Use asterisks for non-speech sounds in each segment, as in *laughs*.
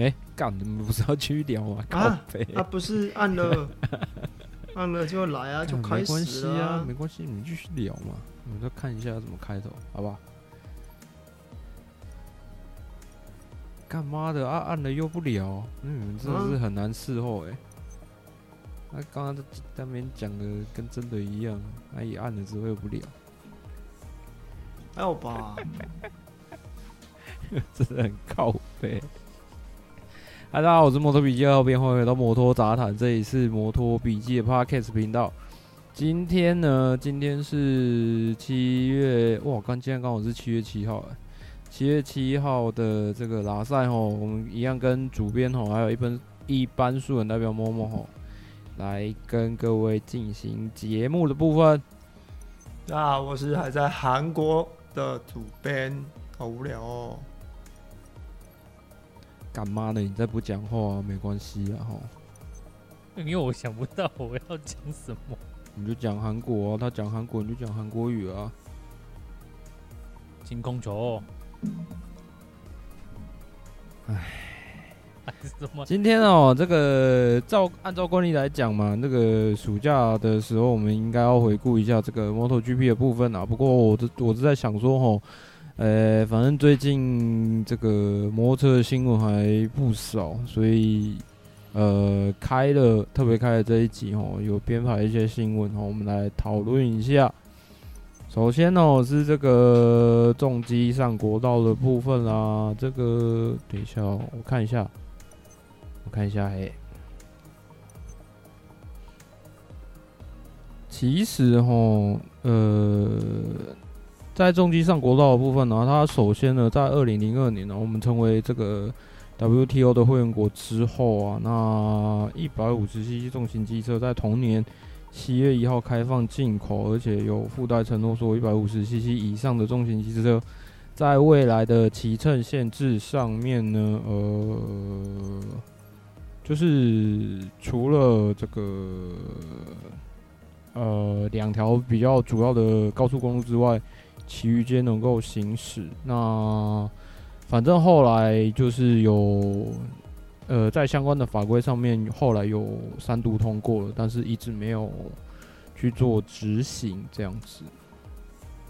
哎，干，你们不是要去聊吗？啊，他不是按了，*laughs* 按了就来啊，就开始了啊，没关系，你们继续聊嘛，我们再看一下怎么开头，好不好？干妈的啊？按了又不聊，嗯，真的是很难伺候哎。那刚刚在那边讲的跟真的一样，那一按了之后又不聊，还有吧？*laughs* 真的很靠北。嗨，大家好，我是摩托笔记的后编，欢迎来到摩托杂谈，这里是摩托笔记的 Podcast 频道。今天呢，今天是七月，哇，刚今天刚好是七月七号，七月七号的这个拉赛吼，我们一样跟主编吼，还有一般一般素人代表默默吼。来跟各位进行节目的部分。大家好，我是还在韩国的主编，好无聊哦。干嘛呢？你再不讲话啊，没关系啊，吼。因为我想不到我要讲什么。你就讲韩国啊，他讲韩国，你就讲韩国语啊。金空球。唉。今天哦，这个照按照惯例来讲嘛，那个暑假的时候，我们应该要回顾一下这个 MotoGP 的部分啊。不过我这我是在想说吼，呃，反正最近这个摩托车的新闻还不少，所以呃开了特别开了这一集哦，有编排一些新闻哦，我们来讨论一下。首先呢，是这个重机上国道的部分啦。这个等一下，我看一下。我看一下，哎，其实哈，呃，在重机上国道的部分呢，它首先呢，在二零零二年呢，我们成为这个 WTO 的会员国之后啊，那一百五十 cc 重型机车在同年七月一号开放进口，而且有附带承诺说，一百五十 cc 以上的重型机车在未来的骑乘限制上面呢，呃。就是除了这个呃两条比较主要的高速公路之外，其余间能够行驶。那反正后来就是有呃在相关的法规上面，后来有三度通过了，但是一直没有去做执行这样子。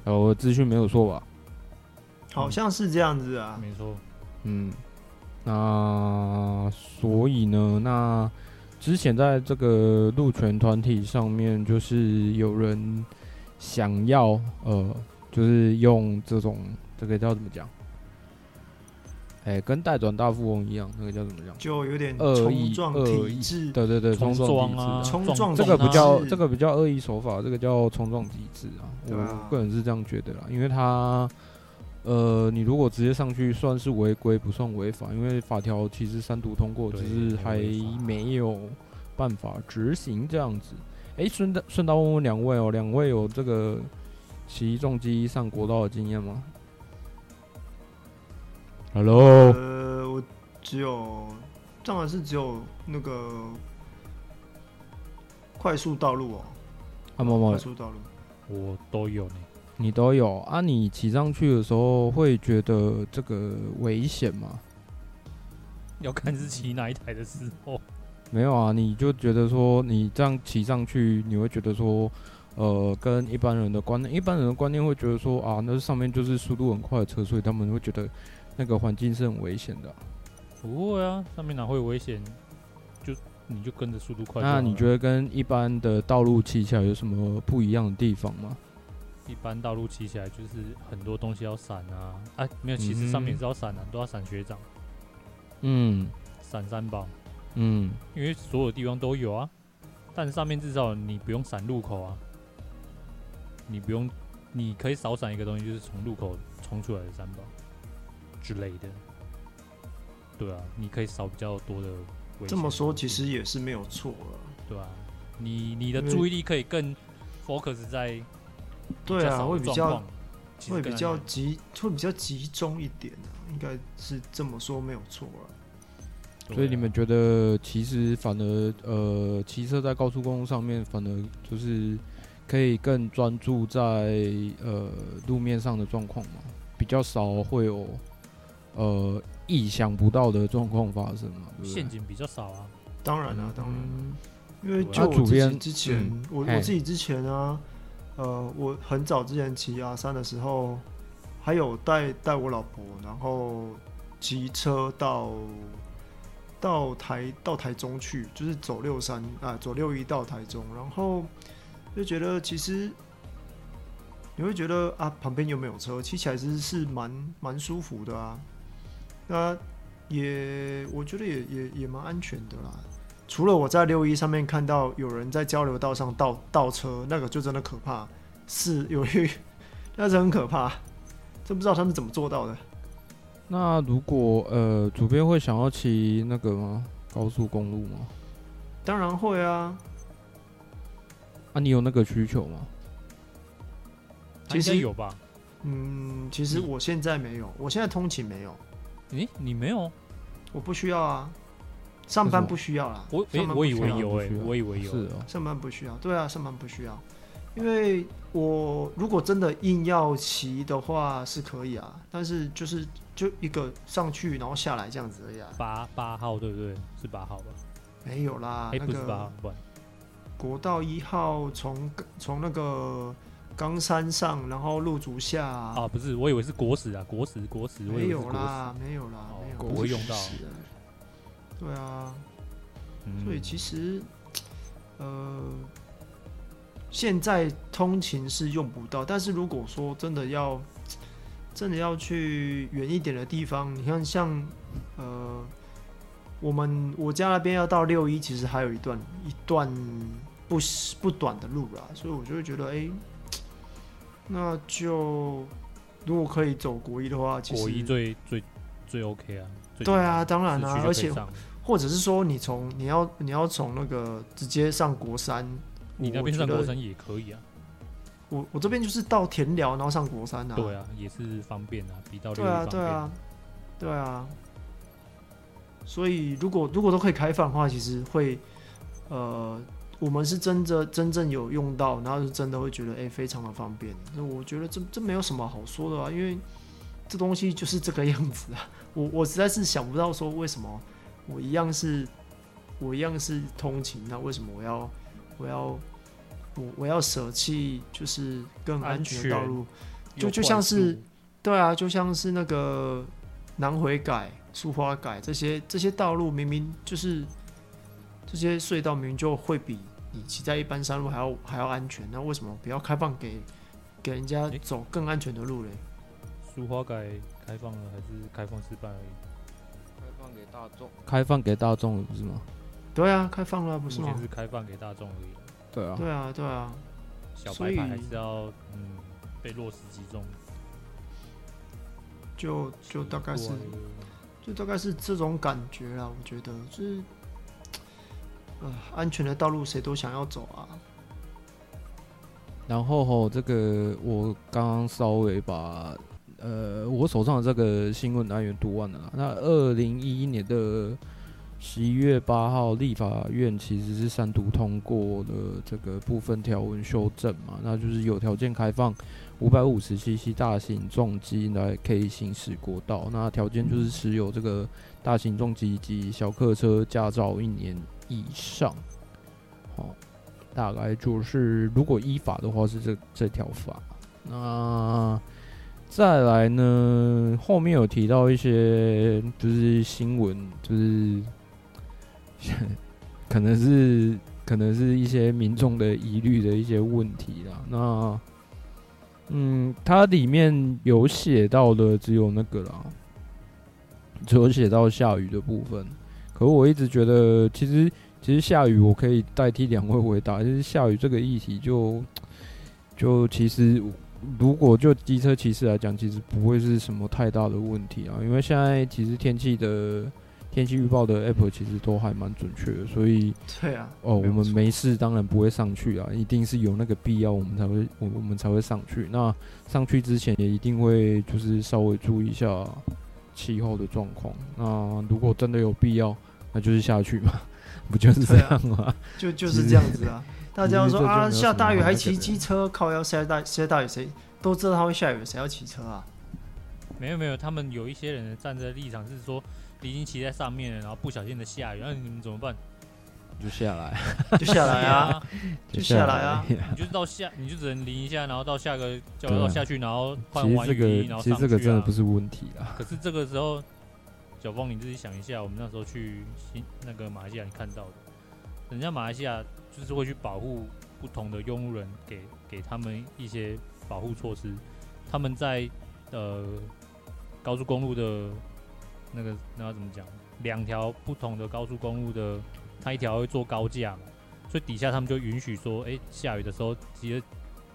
呃，我资讯没有错吧？好像是这样子啊，没错，嗯。那所以呢，那之前在这个路权团体上面，就是有人想要呃，就是用这种这个叫怎么讲？哎、欸，跟代转大富翁一样，那个叫怎么讲？就有点恶意恶意，对对对，冲撞啊，冲撞这个不叫这个不叫恶意手法，这个叫冲撞机制啊。我个人是这样觉得啦，因为他。呃，你如果直接上去算是违规，不算违法，因为法条其实三读通过，只是还没有办法执行这样子。哎、欸，顺道顺道问问两位哦，两位有这个骑重机上国道的经验吗？Hello，呃，我只有，当然是只有那个快速道路哦，啊，某某快速道路，我都有呢。你都有啊？你骑上去的时候会觉得这个危险吗？要看是骑哪一台的时候。没有啊，你就觉得说你这样骑上去，你会觉得说，呃，跟一般人的观念，一般人的观念会觉得说啊，那上面就是速度很快的车，所以他们会觉得那个环境是很危险的啊。不会啊，上面哪会危险？就你就跟着速度快。那你觉得跟一般的道路骑起来有什么不一样的地方吗？一般道路骑起来就是很多东西要闪啊，哎、啊，没有，其实上面也是要闪啊，都要闪学长，嗯，闪三宝，嗯，因为所有地方都有啊，但上面至少你不用闪路口啊，你不用，你可以少闪一个东西，就是从路口冲出来的三宝之类的，对啊，你可以少比较多的。这么说其实也是没有错了，对啊，你你的注意力可以更 focus 在。对啊，会比较会比较集会比较集中一点啊，应该是这么说没有错啊。所以你们觉得，其实反而呃，骑车在高速公路上面，反而就是可以更专注在呃路面上的状况嘛？比较少会有呃意想不到的状况发生嘛，对不对？陷阱比较少啊。当然啊，当然，因为就我自己之前，我我自己之前啊，呃，我很早之前骑 R 三的时候，还有带带我老婆，然后骑车到到台到台中去，就是走六三啊，走六一到台中，然后就觉得其实你会觉得啊，旁边又没有车，骑起来其实是蛮蛮舒服的啊，那也我觉得也也也蛮安全的啦。除了我在六一上面看到有人在交流道上倒倒车，那个就真的可怕，是有一，*laughs* 那是很可怕，真不知道他们怎么做到的。那如果呃，主编会想要骑那个吗？高速公路吗？当然会啊。啊，你有那个需求吗？其实有吧。嗯，其实我现在没有，我现在通勤没有。诶，你没有？我不需要啊。上班不需要啦，我我以为有诶，我以为有，是哦，上班不需要，对啊，上班不需要，因为我如果真的硬要骑的话是可以啊，但是就是就一个上去然后下来这样子而已啊。八八号对不对？是八号吧？没有啦，那个国道一号从从那个冈山上，然后路竹下啊，不是，我以为是国史啊，国史国史，没有啦，没有啦，没有，不会用到。对啊，所以其实，呃，现在通勤是用不到，但是如果说真的要，真的要去远一点的地方，你看像，呃，我们我家那边要到六一，其实还有一段一段不不短的路啦，所以我就会觉得，哎、欸，那就如果可以走国一的话，其实国一最最最 OK 啊，对啊，当然啊，而且。或者是说你从你要你要从那个直接上国三，你那边上国三也可以啊。我我这边就是到田寮，然后上国三啊。对啊，也是方便啊，比到六对啊对啊对啊。所以如果如果都可以开放的话，其实会呃，我们是真的真正有用到，然后是真的会觉得哎、欸，非常的方便。那我觉得这这没有什么好说的啊，因为这东西就是这个样子啊。*laughs* 我我实在是想不到说为什么。我一样是，我一样是通勤，那为什么我要，我要，我我要舍弃就是更安全的道路？就就像是，对啊，就像是那个南回改、苏花改这些这些道路，明明就是这些隧道，明明就会比你骑在一般山路还要还要安全，那为什么不要开放给给人家走更安全的路嘞？苏花改开放了还是开放失败而已？开放给大众开放给大众不是吗？对啊，开放了不是吗？目前是开放给大众而已。对啊，对啊，对啊。小白牌还是要嗯被落实集中。就就大概是，就大概是这种感觉啦。我觉得就是，呃，安全的道路谁都想要走啊。然后吼，这个我刚刚稍微把。呃，我手上的这个新闻单元读完了。那二零一一年的十一月八号，立法院其实是三读通过了这个部分条文修正嘛，那就是有条件开放五百五十 CC 大型重机来可以行驶国道。那条件就是持有这个大型重机及小客车驾照一年以上。好，大概就是如果依法的话是这这条法。那再来呢，后面有提到一些就是新闻，就是 *laughs* 可能是可能是一些民众的疑虑的一些问题啦。那嗯，它里面有写到的只有那个啦，只有写到下雨的部分。可我一直觉得，其实其实下雨我可以代替两位回答，就是下雨这个议题就就其实。如果就机车骑士来讲，其实不会是什么太大的问题啊，因为现在其实天气的天气预报的 app 其实都还蛮准确的，所以对啊，哦，我们没事当然不会上去啊，一定是有那个必要，我们才会我我们才会上去。那上去之前也一定会就是稍微注意一下气候的状况。那如果真的有必要，那就是下去嘛，不就是这样吗？*laughs* 啊、就就是这样子啊。*laughs* 大家说啊，下大雨还骑机车，靠要下大下大雨，谁都知道他会下雨，谁要骑车啊？没有没有，他们有一些人站在立场是说，已经骑在上面了，然后不小心的下雨，那你们怎么办？就下来，就下来啊，*laughs* 就下来啊，你就到下，你就只能淋一下，然后到下个叫到下去，然后换完雨衣，然后上去啊。其实这个真的不是问题啦。可是这个时候，小峰你自己想一下，我们那时候去新那个马来西亚，你看到的，人家马来西亚就是会去保护不同的佣人，给给他们一些保护措施。他们在呃高速公路的那个那要怎么讲？两条不同的高速公路的。他一条会做高架，所以底下他们就允许说，哎、下雨的时候，骑着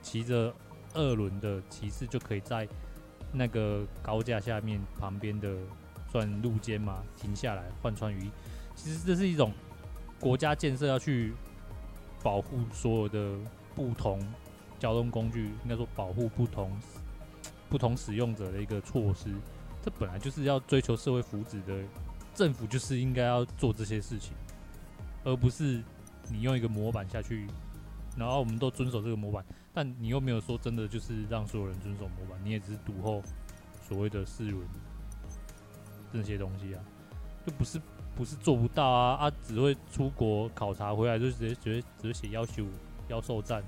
骑着二轮的骑士就可以在那个高架下面旁边的算路肩嘛，停下来换穿雨衣。其实这是一种国家建设要去保护所有的不同交通工具，应该说保护不同不同使用者的一个措施。这本来就是要追求社会福祉的，政府就是应该要做这些事情。而不是你用一个模板下去，然后我们都遵守这个模板，但你又没有说真的就是让所有人遵守模板，你也只是赌后所谓的四轮这些东西啊，就不是不是做不到啊啊，只会出国考察回来就直接直接直接写要求要受战，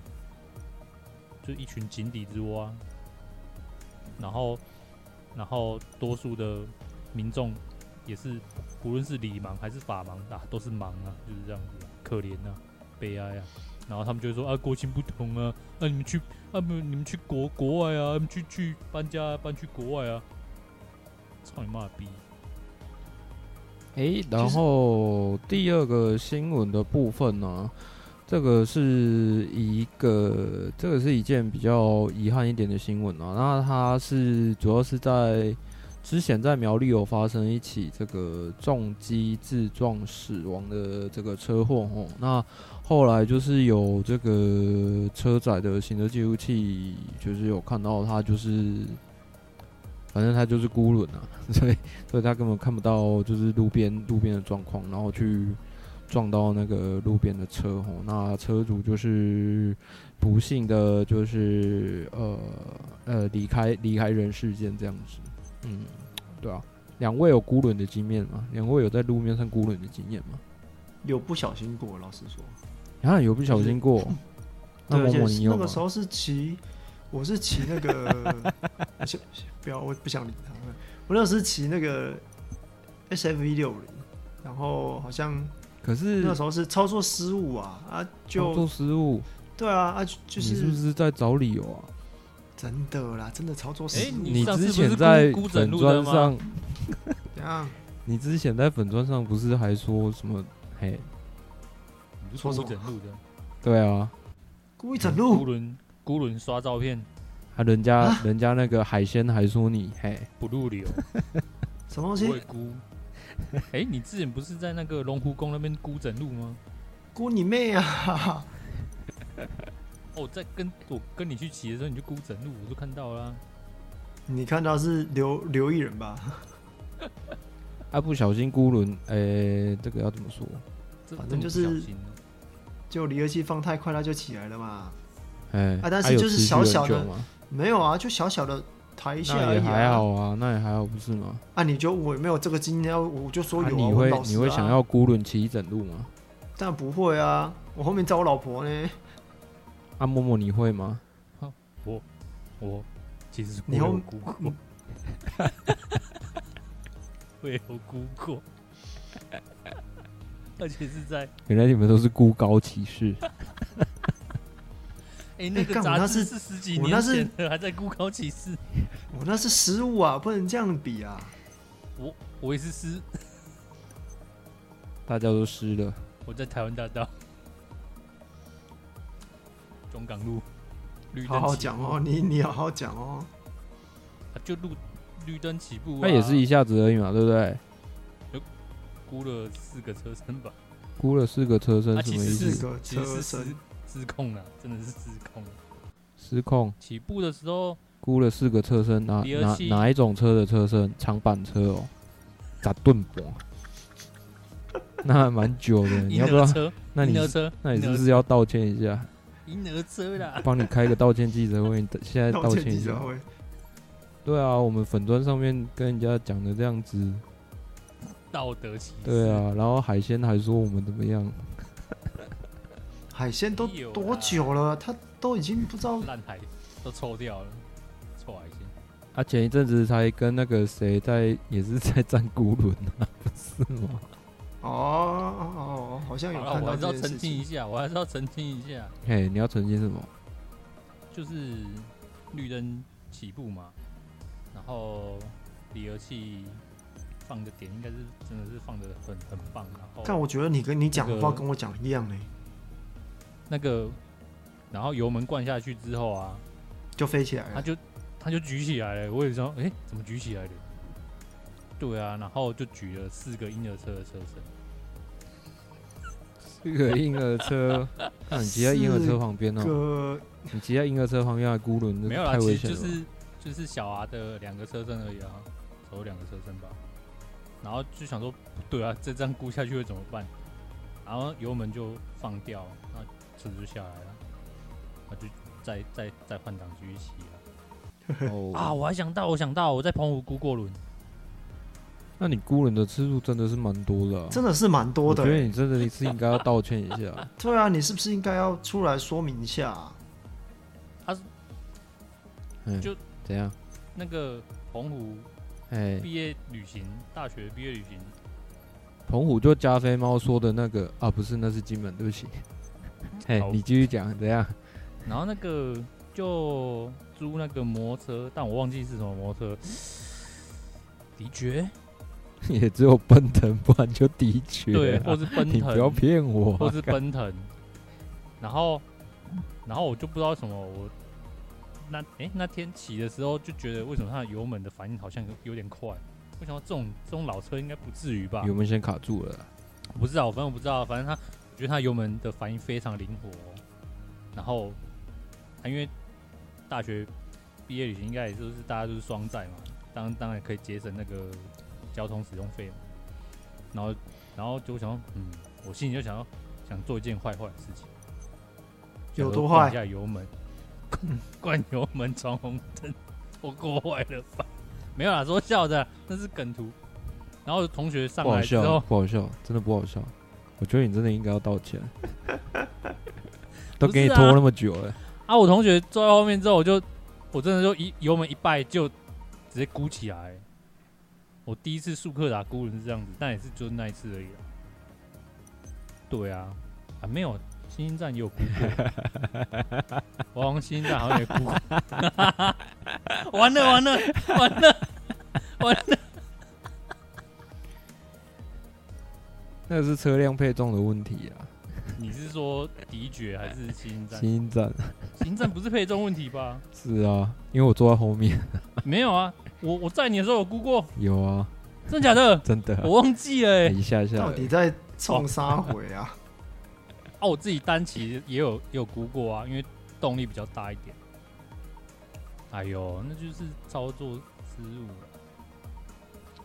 就一群井底之蛙，然后然后多数的民众。也是，无论是理盲还是法盲啊，都是盲啊，就是这样子，可怜啊，悲哀啊。然后他们就会说啊，国情不同啊，那、啊、你们去啊，不，你们去国国外啊，你们去去搬家搬去国外啊，操你妈逼！哎、欸，然后第二个新闻的部分呢、啊，这个是一个，这个是一件比较遗憾一点的新闻啊。那它是主要是在。之前在苗栗有发生一起这个重机自撞死亡的这个车祸哦，那后来就是有这个车载的行车记录器，就是有看到它就是，反正他就是孤轮啊，*laughs* 所以所以他根本看不到就是路边路边的状况，然后去撞到那个路边的车哦，那车主就是不幸的就是呃呃离开离开人世间这样子。嗯，对啊，两位有孤轮的经验吗？两位有在路面上孤轮的经验吗？有不小心过，老实说，啊，有不小心过。就是、那某某你有那个时候是骑，我是骑那个，*laughs* 不要，我不想理他。我那时是骑那个 S F V 六零，然后好像，可是那时候是操作失误啊啊，就操作失误，对啊啊，就是你是不是在找理由啊？真的啦，真的操作失误。你之前在粉砖上，怎样？你之前在粉砖上不是还说什么？嘿，你是说什么？整路的？对啊，故意整路。孤轮刷照片，还人家人家那个海鲜还说你嘿不入流，*laughs* 什么东西？不会孤。哎，你之前不是在那个龙湖宫那边孤整路吗？孤你妹啊！*laughs* 哦、在跟我跟你去骑的时候，你就孤整路，我都看到了。你看到是刘刘一人吧？*laughs* 啊，不小心孤轮，哎、欸，这个要怎么说？反正就是，就离合器放太快，它就起来了嘛。哎、但是就是小小的，没有啊，就小小的抬一下而已、啊。也还好啊，那也还好，不是吗？啊，你就我没有这个经验，我就说有、啊啊。你会你会想要孤轮骑一整路吗？但不会啊，我后面找我老婆呢。阿默默，你会吗？我我其实你有估过，*laughs* 我有估过，而且是在原来你们都是孤高骑士。哎、欸，那个杂志是十几年前的，还在孤高骑士。*laughs* 我那是失误啊，不能这样比啊。我我也是失，大家都失了。我在台湾大道。中港路，好好讲哦，你你好好讲哦。就路绿灯起步，那也是一下子而已嘛，对不对？就估了四个车身吧，估了四个车身，什么意思？四个车身失控了，真的是失控。失控。起步的时候估了四个车身，哪哪哪一种车的车身？长板车哦，咋顿波？那还蛮久的，*laughs* 你要不要？那你那你是不是要道歉一下？婴儿车啦，帮你开个道歉记者会，现在道歉一下。对啊，我们粉砖上面跟人家讲的这样子，道德歧视。对啊，然后海鲜还说我们怎么样？海鲜都多久了？他都已经不知道烂海都抽掉了，臭海鲜。他、啊、前一阵子才跟那个谁在，也是在战孤轮啊，*laughs* 不是吗？哦哦，好像有看到。我还是要澄清一下，我还是要澄清一下。嘿，你要澄清什么？就是绿灯起步嘛，然后离合器放的点应该是真的是放的很很棒，然后。但我觉得你跟你讲的话跟我讲一样呢。那个，然后油门灌下去之后啊，就飞起来了。他就他就举起来了，我也说，哎、欸，怎么举起来的？对啊，然后就举了四个婴儿车的车身。四个婴儿车，*laughs* 那你骑在婴儿车旁边哦。你骑在婴儿车旁边还孤轮，没有啦，其实就是就是小 R 的两个车身而已啊，走两个车身吧。然后就想说，对啊，这这样估下去会怎么办？然后油门就放掉。车子就下来了，那就再再再换档继续骑了。*laughs* 哦啊，我还想到，我想到我在澎湖估过轮。那你估轮的次数真的是蛮多的，啊，真的是蛮多的，欸。我觉得你真的是应该要道歉一下。*laughs* 对啊，你是不是应该要出来说明一下，啊？他是，就怎样？那个澎湖，哎，毕业旅行，大学毕业旅行。澎湖就加菲猫说的那个啊，不是，那是金门，对不起。嘿，你继续讲怎样？然后那个就租那个摩托车，但我忘记是什么摩托车。的确，*laughs* 也只有奔腾，不然就的确。对，或是奔腾，你不要骗我。或是奔腾。然后，然后我就不知道什么，我那哎、欸、那天骑的时候就觉得，为什么它的油门的反应好像有有点快？为什么这种这种老车应该不至于吧？油门先卡住了。我不知道，反正我不知道，反正它。我觉得它油门的反应非常灵活，然后，因为大学毕业旅行应该也就是大家都是双载嘛，当当然可以节省那个交通使用费嘛。然后，然后就想说，嗯，我心里就想要想做一件坏坏的事情，有多坏？一下油门，*laughs* 灌油门闯红灯，我过坏了吧？*laughs* 没有啦，说笑的，那是梗图。然后同学上来之后，不好笑，真的不好笑。我觉得你真的应该要道歉，*laughs* 都给你拖那么久了。啊！我同学坐在后面之后，我就我真的就一油门一拜就直接鼓起来。我第一次速克达估轮是这样子，但也是就那一次而已。对啊，啊没有，星星站也有估过。我好像新兴站好像也估过。*laughs* 完了完了完了完了！那是车辆配重的问题啊！*laughs* 你是说迪爵还是新站？新站，新站不是配重问题吧？是啊，因为我坐在后面。*laughs* 没有啊，我我载你的时候有估过。有啊，真假的？真的，我忘记了、欸。一下一下，到底在冲啥回啊？*laughs* 哦，我自己单骑也有也有估过啊，因为动力比较大一点。哎呦，那就是操作失误了。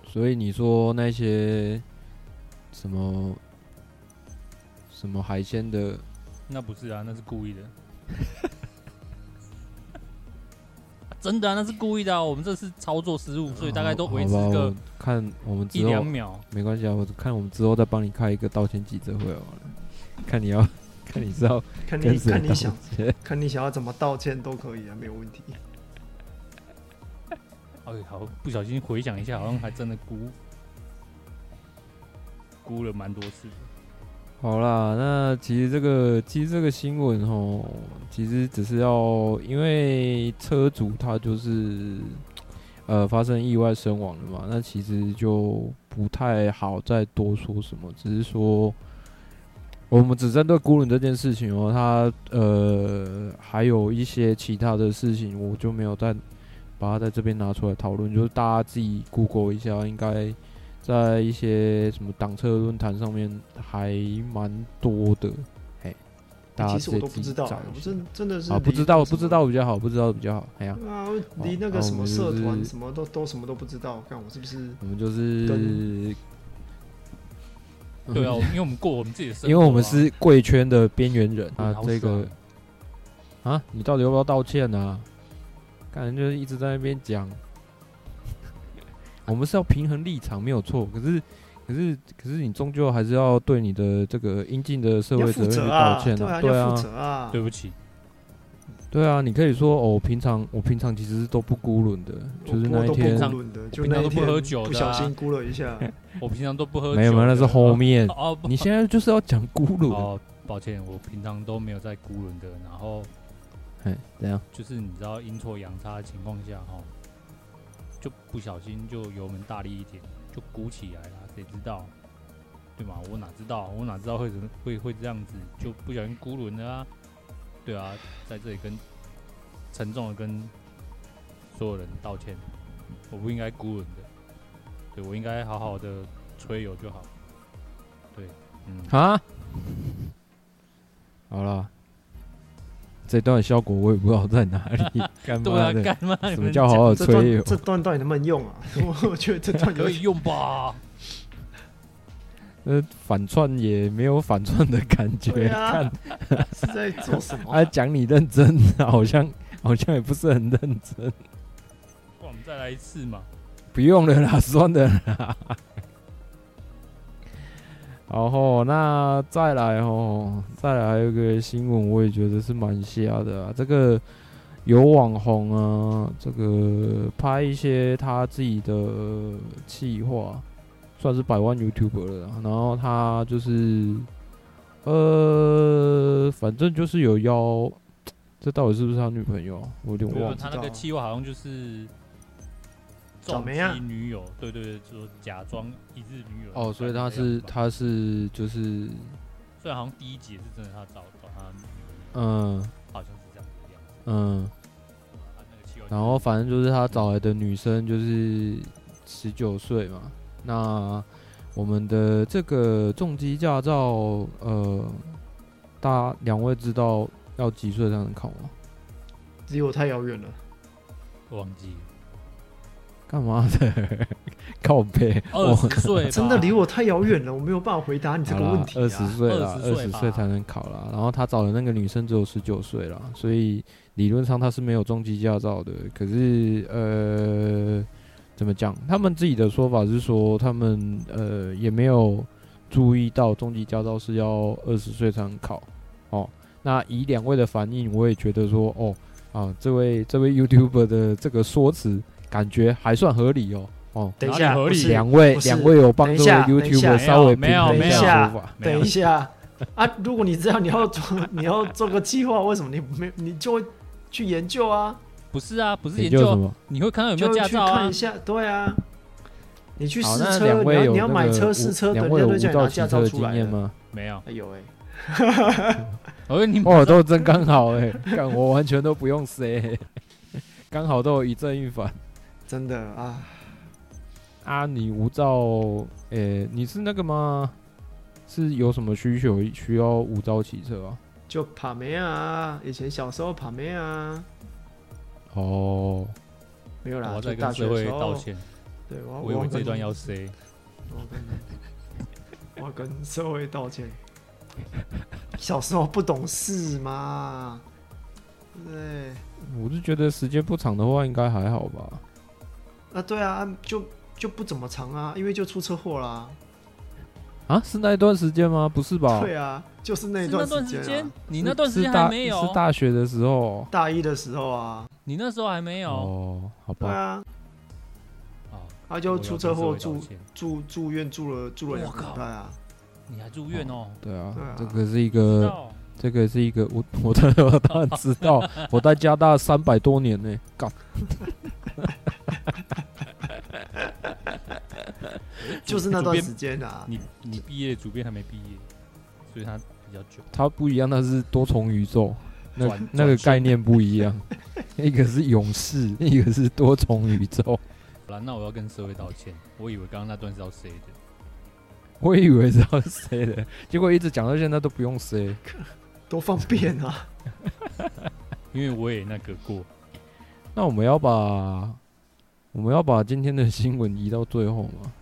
所以你说那些。什么什么海鲜的？那不是啊，那是故意的。*laughs* 真的啊，那是故意的啊。我们这是操作失误，所以大概都维持个看我们一两秒，没关系啊。我看我们之后再帮你开一个道歉记者会好了。看你要看你知道，看你看你想看你想要怎么道歉都可以啊，没有问题。哎，好，不小心回想一下，好像还真的估。估了蛮多次。好啦，那其实这个其实这个新闻哦，其实只是要因为车主他就是呃发生意外身亡了嘛，那其实就不太好再多说什么，只是说我们只针对孤轮这件事情哦，他呃还有一些其他的事情，我就没有再把它在这边拿出来讨论，就是大家自己 Google 一下，应该。在一些什么党车论坛上面还蛮多的，嘿，大家其实我都不知道，我真真的是啊，不知道不知道。比较好，不知道比较好，哎呀，啊，离那个什么社团什么都都什么都不知道，看我是不是？我们就是，对啊，因为我们过我们自己的生活，因为我们是贵圈的边缘人。啊，这个啊，你到底要不要道歉呢？感觉就是一直在那边讲。我们是要平衡立场，没有错。可是，可是，可是，你终究还是要对你的这个应尽的社会责任去道歉的。对啊，啊，对不起。对啊，你可以说哦，平常我平常其实都不孤轮的，就是那一天平常都不喝酒的，不小心孤了一下。*laughs* 我平常都不喝酒，没有没有，那是后面。*laughs* 哦，你现在就是要讲孤轮。哦，抱歉，我平常都没有在孤轮的。然后，哎，怎样？就是你知道阴错阳差的情况下，哈，就不小心就油门大力一点，就鼓起来了。谁知道？对吗？我哪知道？我哪知道会怎会会这样子？就不小心孤轮了啊！对啊，在这里跟沉重的跟所有人道歉，我不应该孤轮的，对，我应该好好的吹油就好。对，嗯啊，*laughs* 好了，这段效果我也不知道在哪里，*laughs* 干嘛的？干嘛？什么叫好好吹油？这段到底能不能用啊？*laughs* 我觉得这段可以用吧。*laughs* 呃，反串也没有反串的感觉，啊、看是在做什么、啊？他讲你认真，好像好像也不是很认真。我们再来一次嘛？不用了啦，算了啦。然后那再来哦，再来还有一个新闻，我也觉得是蛮瞎的啊。这个有网红啊，这个拍一些他自己的企划。算是百万 YouTuber 了，然后他就是，呃，反正就是有邀，这到底是不是他女朋友？我有点忘了。他那个计划好像就是，重击女友，对对对，说假装一日女友。哦，所以他是他是就是，虽然好像第一集是真的他找找他女友，嗯，好像是这样子样子，嗯。然后反正就是他找来的女生就是十九岁嘛。那我们的这个重机驾照，呃，大家两位知道要几岁才能考吗？离我太遥远了，忘记。干嘛的？*laughs* 靠背？二十岁？真的离我太遥远了，我没有办法回答你这个问题啊。二十岁了，二十岁才能考啦。然后他找的那个女生只有十九岁了，所以理论上他是没有中级驾照的。可是，呃。怎么讲？他们自己的说法是说，他们呃也没有注意到中级驾照是要二十岁才能考哦。那以两位的反应，我也觉得说，哦啊，这位这位 YouTuber 的这个说辞感觉还算合理哦。哦，等一下，两位两位有帮这位 YouTuber 稍微没有没有说法。等一下 *laughs* 啊，如果你知道你要做 *laughs* 你要做个计划，为什么你没你就会去研究啊？不是啊，不是研究，什么？你会看到有没有驾照啊？看一下，对啊，你去试车，你要你要买车试车，两位有无照骑车的经验吗？没有，有哎，我 *laughs* 说你哦，都真刚好哎，干我完全都不用塞，刚好都有一正一反，真的啊啊！你无照，诶，你是那个吗？是有什么需求需要无照骑车啊？就跑没啊，以前小时候跑没啊。哦，没有啦，我在跟社会道歉。对，我我以为这段要 say，我跟 *laughs* 我跟社会道歉。小时候不懂事嘛，对。我是觉得时间不长的话，应该还好吧。啊，对啊，就就不怎么长啊，因为就出车祸啦。啊，是那一段时间吗？不是吧？对啊，就是那一段时间。你那段时间还没有？是大学的时候，大一的时候啊。你那时候还没有哦，好吧。对啊。他就出车祸住住住院住了住了两个礼拜啊。你还住院哦？对啊，这个是一个，这个是一个，我我当然当然知道，我在加大三百多年呢，干。就是那段时间啊，你你毕业，主编还没毕业，所以他比较久。他不一样，那是多重宇宙，那那个概念不一样。*laughs* 一个是勇士，一个是多重宇宙。好了，那我要跟社会道歉。我以为刚刚那段是要 say 的，我以为是要 say 的，结果一直讲到现在都不用 say，*laughs* 多方便啊！*laughs* 因为我也那个过。那我们要把我们要把今天的新闻移到最后吗？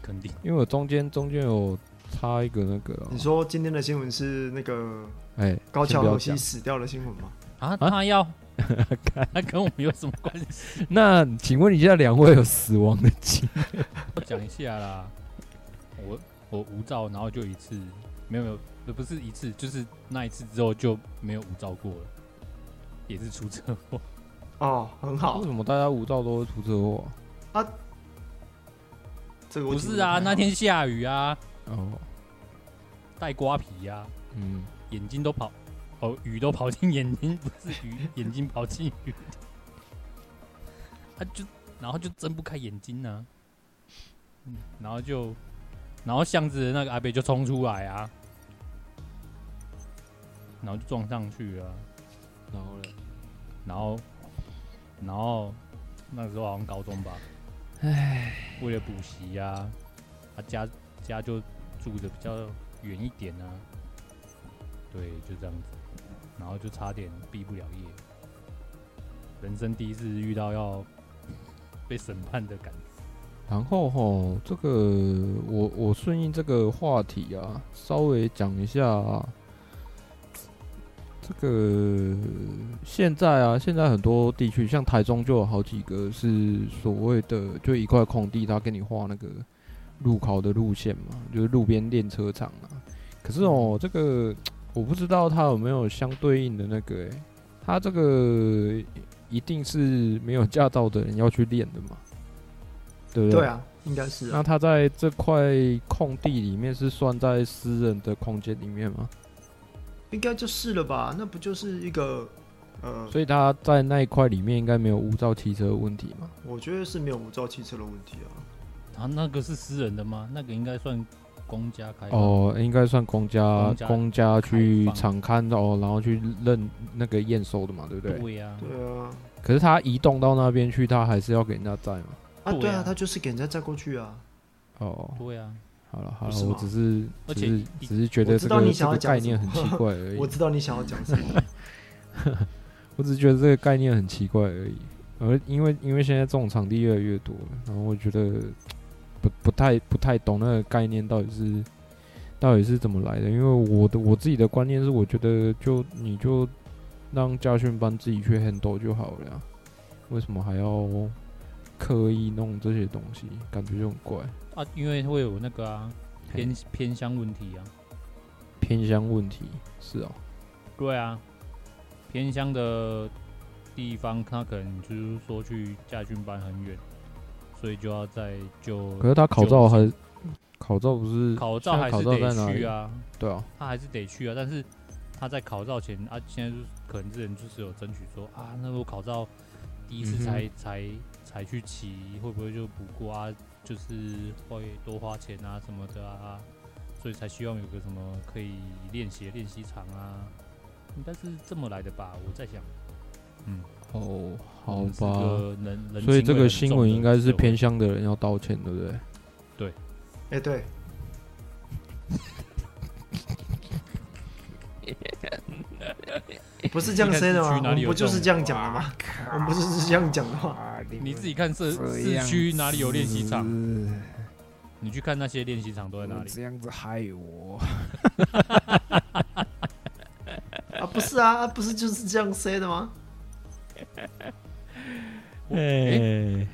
肯定，因为我中间中间有插一个那个。你说今天的新闻是那个哎高桥游戏死掉的新闻吗？啊，他要。*laughs* 他跟我们有什么关系？*laughs* 那请问一下，两位有死亡的经验？我讲一下啦。我我无照，然后就一次，没有没有，不是一次，就是那一次之后就没有无照过了，也是出车祸。*laughs* 哦，很好。为什么大家无照都会出车祸啊？这个不是啊，那天下雨啊。哦。带瓜皮呀、啊，嗯，眼睛都跑，哦，雨都跑进眼睛，不是雨，眼睛跑进雨，他就，然后就睁不开眼睛呢、啊，嗯，然后就，然后巷子的那个阿伯就冲出来啊，然后就撞上去了，然后呢，然后，然后那个时候好像高中吧，唉，为了补习呀，他家家就住的比较。远一点呢、啊？对，就这样子，然后就差点毕不了业，人生第一次遇到要被审判的感觉。然后吼，这个我我顺应这个话题啊，稍微讲一下啊，这个现在啊，现在很多地区，像台中就有好几个是所谓的，就一块空地，他给你画那个。路考的路线嘛，就是路边练车场啊。可是哦，这个我不知道他有没有相对应的那个、欸，诶，他这个一定是没有驾照的人要去练的嘛？对不对？对啊，应该是、啊。那他在这块空地里面是算在私人的空间里面吗？应该就是了吧？那不就是一个呃，所以他在那一块里面应该没有无照汽车的问题吗？我觉得是没有无照汽车的问题啊。啊，那个是私人的吗？那个应该算公家开哦，应该算公家公家去场勘哦，然后去认那个验收的嘛，对不对？对呀、啊，对啊。可是他移动到那边去，他还是要给人家载嘛？啊，对啊，他就是给人家载过去啊。哦，对啊。好了好了，我只是只是只是觉得这个这个概念很奇怪而 *laughs* 已。我知道你想要讲什么。*laughs* 我只是觉得这个概念很奇怪而已。而因为因为现在这种场地越来越多了，然后我觉得。不不太不太懂那个概念到底是到底是怎么来的，因为我的我自己的观念是，我觉得就你就让家训班自己去 handle 就好了呀，为什么还要刻意弄这些东西？感觉就很怪啊，因为会有那个啊偏偏乡问题啊，偏乡问题是哦，对啊，偏乡的地方他可能就是说去驾训班很远。所以就要在就，可是他考照还考照不是考照还是得去啊？对啊，他还是得去啊。但是他在考照前啊，现在就是可能之前就是有争取说啊，那我考照第一次才、嗯、才才去骑，会不会就不过啊？就是会多花钱啊什么的啊，所以才希望有个什么可以练习练习场啊，应该是这么来的吧？我在想，嗯。哦，好吧，所以这个新闻应该是偏向的人要道歉，对不对？对，哎、欸，对，*laughs* *laughs* 不是这样说的吗？我们不就是这样讲的吗？我们不是是这样讲的吗？你自己看市市区哪里有练习场？你去看那些练习场都在哪里？这样子害我 *laughs* 啊？不是啊，不是就是这样说的吗？哎、欸，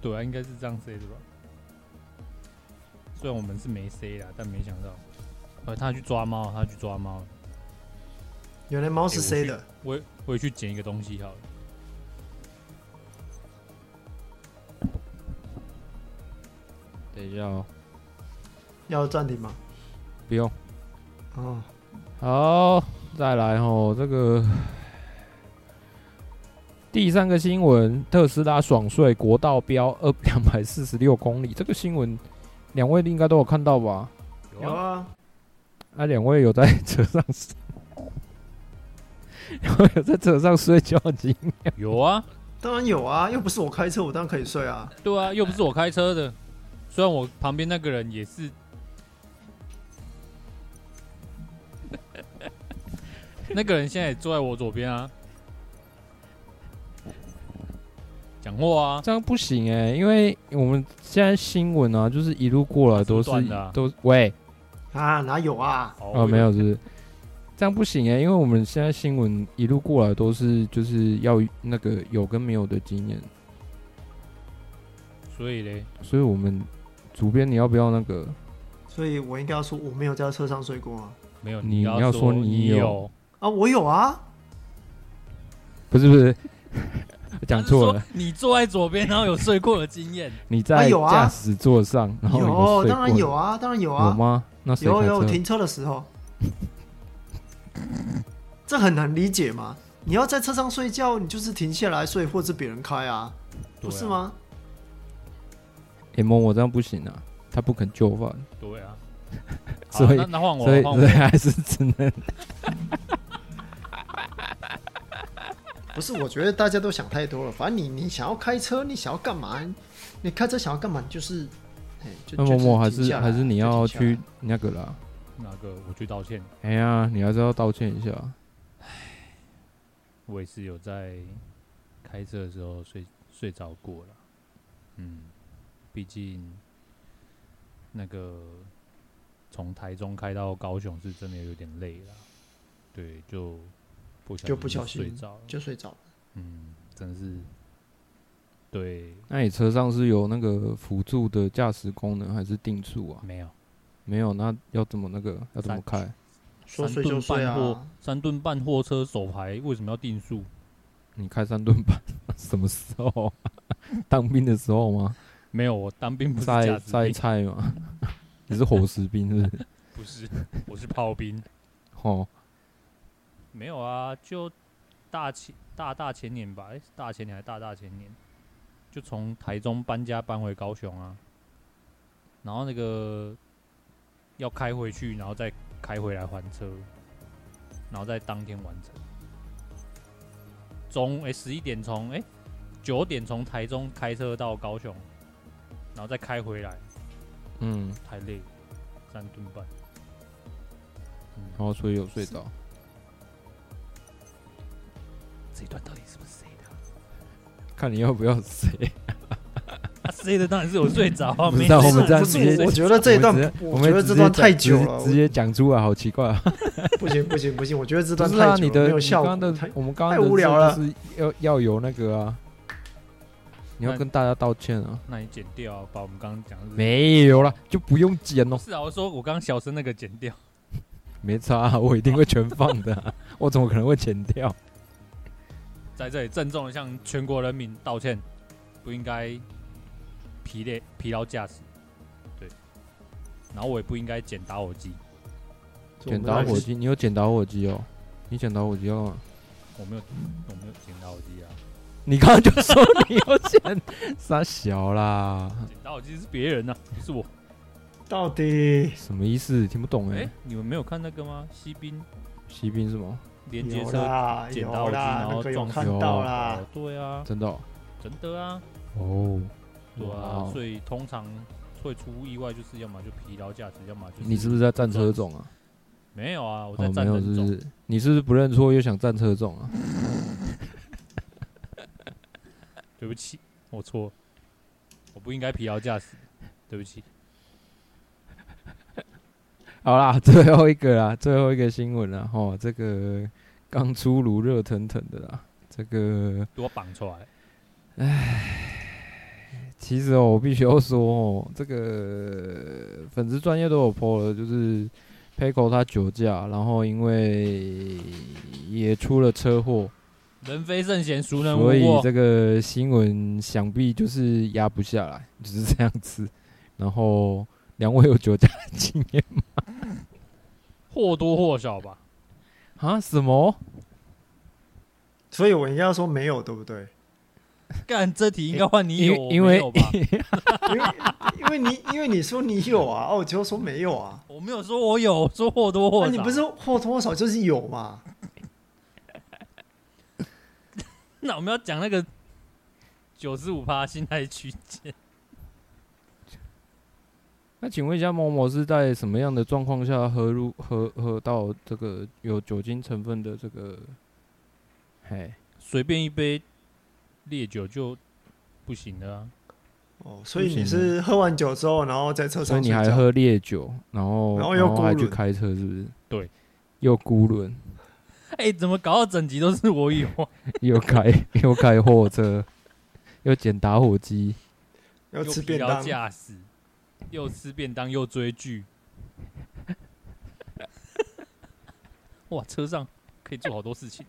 对啊，应该是这样 say 的吧？虽然我们是没 say 啦，但没想到，呃，他去抓猫，他去抓猫。原来猫是 say 的，我我也去捡一个东西好了。等一下哦，要暂停吗？不用。哦，好，再来哦，这个。第三个新闻：特斯拉爽税国道标二 *laughs* 两百四十六公里。这个新闻，两位应该都有看到吧？有啊。那两位有在车上 *laughs* 有在车上睡觉经验？有啊，当然有啊，又不是我开车，我当然可以睡啊。对啊，又不是我开车的。虽然我旁边那个人也是，*laughs* 那个人现在也坐在我左边啊。讲话啊，这样不行哎、欸，因为我们现在新闻啊，就是一路过来都是，是、啊、都喂啊，哪有啊？哦，没有是，这样不行哎、欸，因为我们现在新闻一路过来都是就是要那个有跟没有的经验，所以嘞，所以我们主编你要不要那个？所以我应该要说我没有在车上睡过啊。没有，你要说你有啊，我有啊。不是不是，*laughs* 讲错了。你坐在左边，然后有睡过的经验？*laughs* 你在驾驶座上，然后有，有，当然有啊，当然有啊。有吗？那有有停车的时候。这很难理解吗？你要在车上睡觉，你就是停下来睡，或者是别人开啊，不是吗？哎，梦，我这样不行啊，他不肯就范。对啊，*laughs* 所以那换我，所以所以还是只能。*laughs* 不是，我觉得大家都想太多了。反正你你想要开车，你想要干嘛？你开车想要干嘛？就是，那默默还是还是你要去那个啦。哪个？我去道歉。哎呀，你还是要道歉一下。唉，我也是有在开车的时候睡睡着过了。嗯，毕竟那个从台中开到高雄是真的有点累了。对，就。就不小心睡着，就睡着了。嗯，真是。对，那你车上是有那个辅助的驾驶功能，还是定速啊？没有，没有。那要怎么那个？要怎么开？说睡就睡啊！三吨半货车手牌为什么要定速？你开三吨半 *laughs* 什么时候？*laughs* 当兵的时候吗？没有，我当兵不是在在菜吗？*laughs* 你是伙食兵是不是？不是，我是炮兵。哦。没有啊，就大前大大前年吧，哎，大前年还是大大前年，就从台中搬家搬回高雄啊，然后那个要开回去，然后再开回来还车，然后在当天完成。中哎十一点从哎九点从台中开车到高雄，然后再开回来，嗯，太累，三顿半，嗯，然后所以有睡着。这一段到底是不是谁的？看你要不要谁？谁的当然是我睡着啊！不知道我们这样直接，我觉得这一段，我觉得这段太久了，直接讲出来好奇怪啊！*laughs* 不行不行不行，我觉得这段太久了，你的没有效果。我们刚刚太无聊了，是要要有那个啊！你要跟大家道歉啊！那你剪掉，把我们刚刚讲的没有了，就不用剪哦。是啊，我说我刚刚小声那个剪掉，没差，我一定会全放的，*laughs* 我怎么可能会剪掉？在这里郑重的向全国人民道歉，不应该疲累、疲劳驾驶，对。然后我也不应该捡打火机，捡打火机，你有捡打火机哦？你捡打火机了吗？我没有，我没有捡打火机啊。你刚刚就说你有捡，*laughs* 傻小啦。捡打火机是别人呐，不是我。到底什么意思？听不懂哎。你们没有看那个吗？西兵，西滨什么？连接车捡到机，然后撞看到啦。对啊，真的，真的啊。哦，对啊，所以通常会出意外，就是要么就疲劳驾驶，要么就是。你是不是在战车种啊？没有啊，我在战人种。你是不是不认错又想战车种啊？*laughs* 对不起，我错，我不应该疲劳驾驶，对不起。*laughs* 好啦，*laughs* 最后一个啦，最后一个新闻啦，吼，这个刚出炉，热腾腾的啦，这个多绑出来。唉，其实哦，我必须要说哦，这个粉丝专业都有 po 了，就是 Pecco 他酒驾，然后因为也出了车祸，人非圣贤，孰能无过？所以这个新闻想必就是压不下来，就是这样子。然后两位有酒驾经验吗？或多或少吧，啊？什么？所以我应该说没有，对不对？*laughs* 干这题应该换你有，因为吧？因为因为你因为你说你有啊，哦，我就说没有啊。我没有说我有，我说或多或少。你不是或多或少就是有嘛？*laughs* 那我们要讲那个九十五趴心态区间。*laughs* 那请问一下，某某是在什么样的状况下喝入喝喝到这个有酒精成分的这个？嘿，随便一杯烈酒就不行了啊！哦，所以你是喝完酒之后，然后在车上，所以你还喝烈酒，然后然后又还去开车，是不是？对，又孤轮，哎，怎么搞到整集都是我有？*laughs* 又开 *laughs* 又开货车，又捡打火机，又吃便当，驾驶，又吃便当，又追剧。*laughs* 哇，车上可以做好多事情。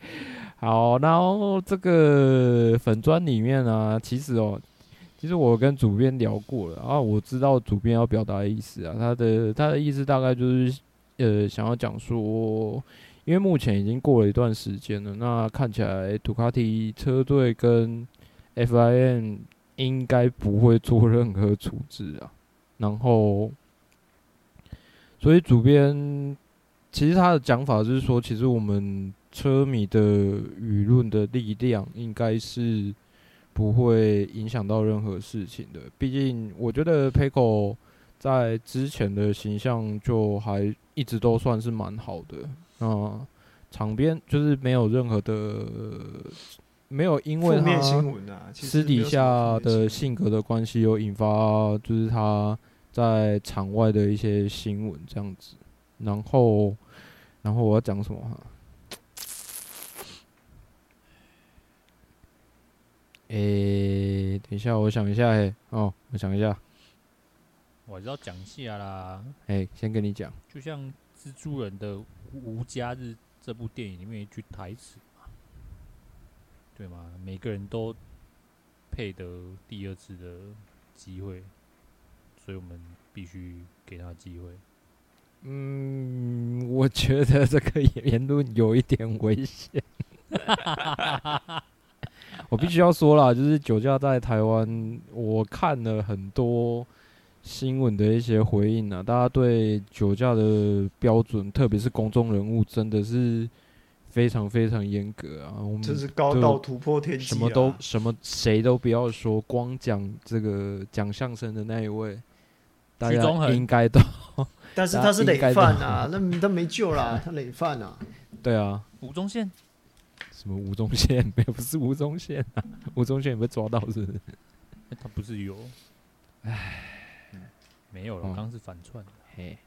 *laughs* 好，然后这个粉砖里面呢，其实哦，其实我跟主编聊过了啊，我知道主编要表达的意思啊，他的他的意思大概就是呃，想要讲说，因为目前已经过了一段时间了，那看起来杜卡迪车队跟 FIM 应该不会做任何处置啊，然后，所以主编。其实他的讲法就是说，其实我们车迷的舆论的力量应该是不会影响到任何事情的。毕竟，我觉得 Pecco 在之前的形象就还一直都算是蛮好的。那场边就是没有任何的，没有因为他私底下的性格的关系，有引发就是他在场外的一些新闻这样子。然后，然后我要讲什么哈？诶，等一下，我想一下，诶，哦，我想一下，我要讲一下啦。诶，先跟你讲，就像《蜘蛛人的无家日》这部电影里面一句台词嘛，对吗？每个人都配得第二次的机会，所以我们必须给他机会。嗯，我觉得这个言论有一点危险。*laughs* 我必须要说啦，就是酒驾在台湾，我看了很多新闻的一些回应啊，大家对酒驾的标准，特别是公众人物，真的是非常非常严格啊。我们这是高到突破天际，什么都什么谁都不要说，光讲这个讲相声的那一位，大家应该都。但是他是累犯啊，*laughs* 那他没救啦，他累犯啊。对啊，吴宗宪？什么吴宗宪？*laughs* 没有，不是吴宗宪啊，吴宗宪有没有抓到？是不是？*laughs* 他不是有？唉，没有了，刚刚是反串。嘿，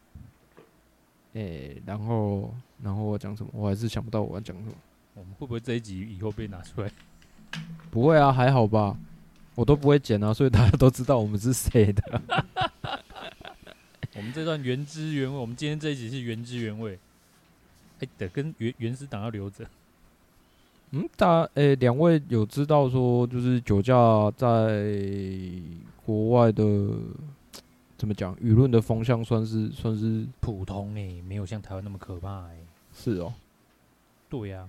哎，然后，然后我讲什么？我还是想不到我要讲什么。我们会不会这一集以后被拿出来？不会啊，还好吧。我都不会剪啊，所以大家都知道我们是谁的。*laughs* 我们这段原汁原味，我们今天这一集是原汁原味。哎，得跟原原始档要留着。嗯，大诶，两位有知道说，就是酒驾在国外的怎么讲，舆论的风向算是算是普通诶，没有像台湾那么可怕诶。是哦，对呀，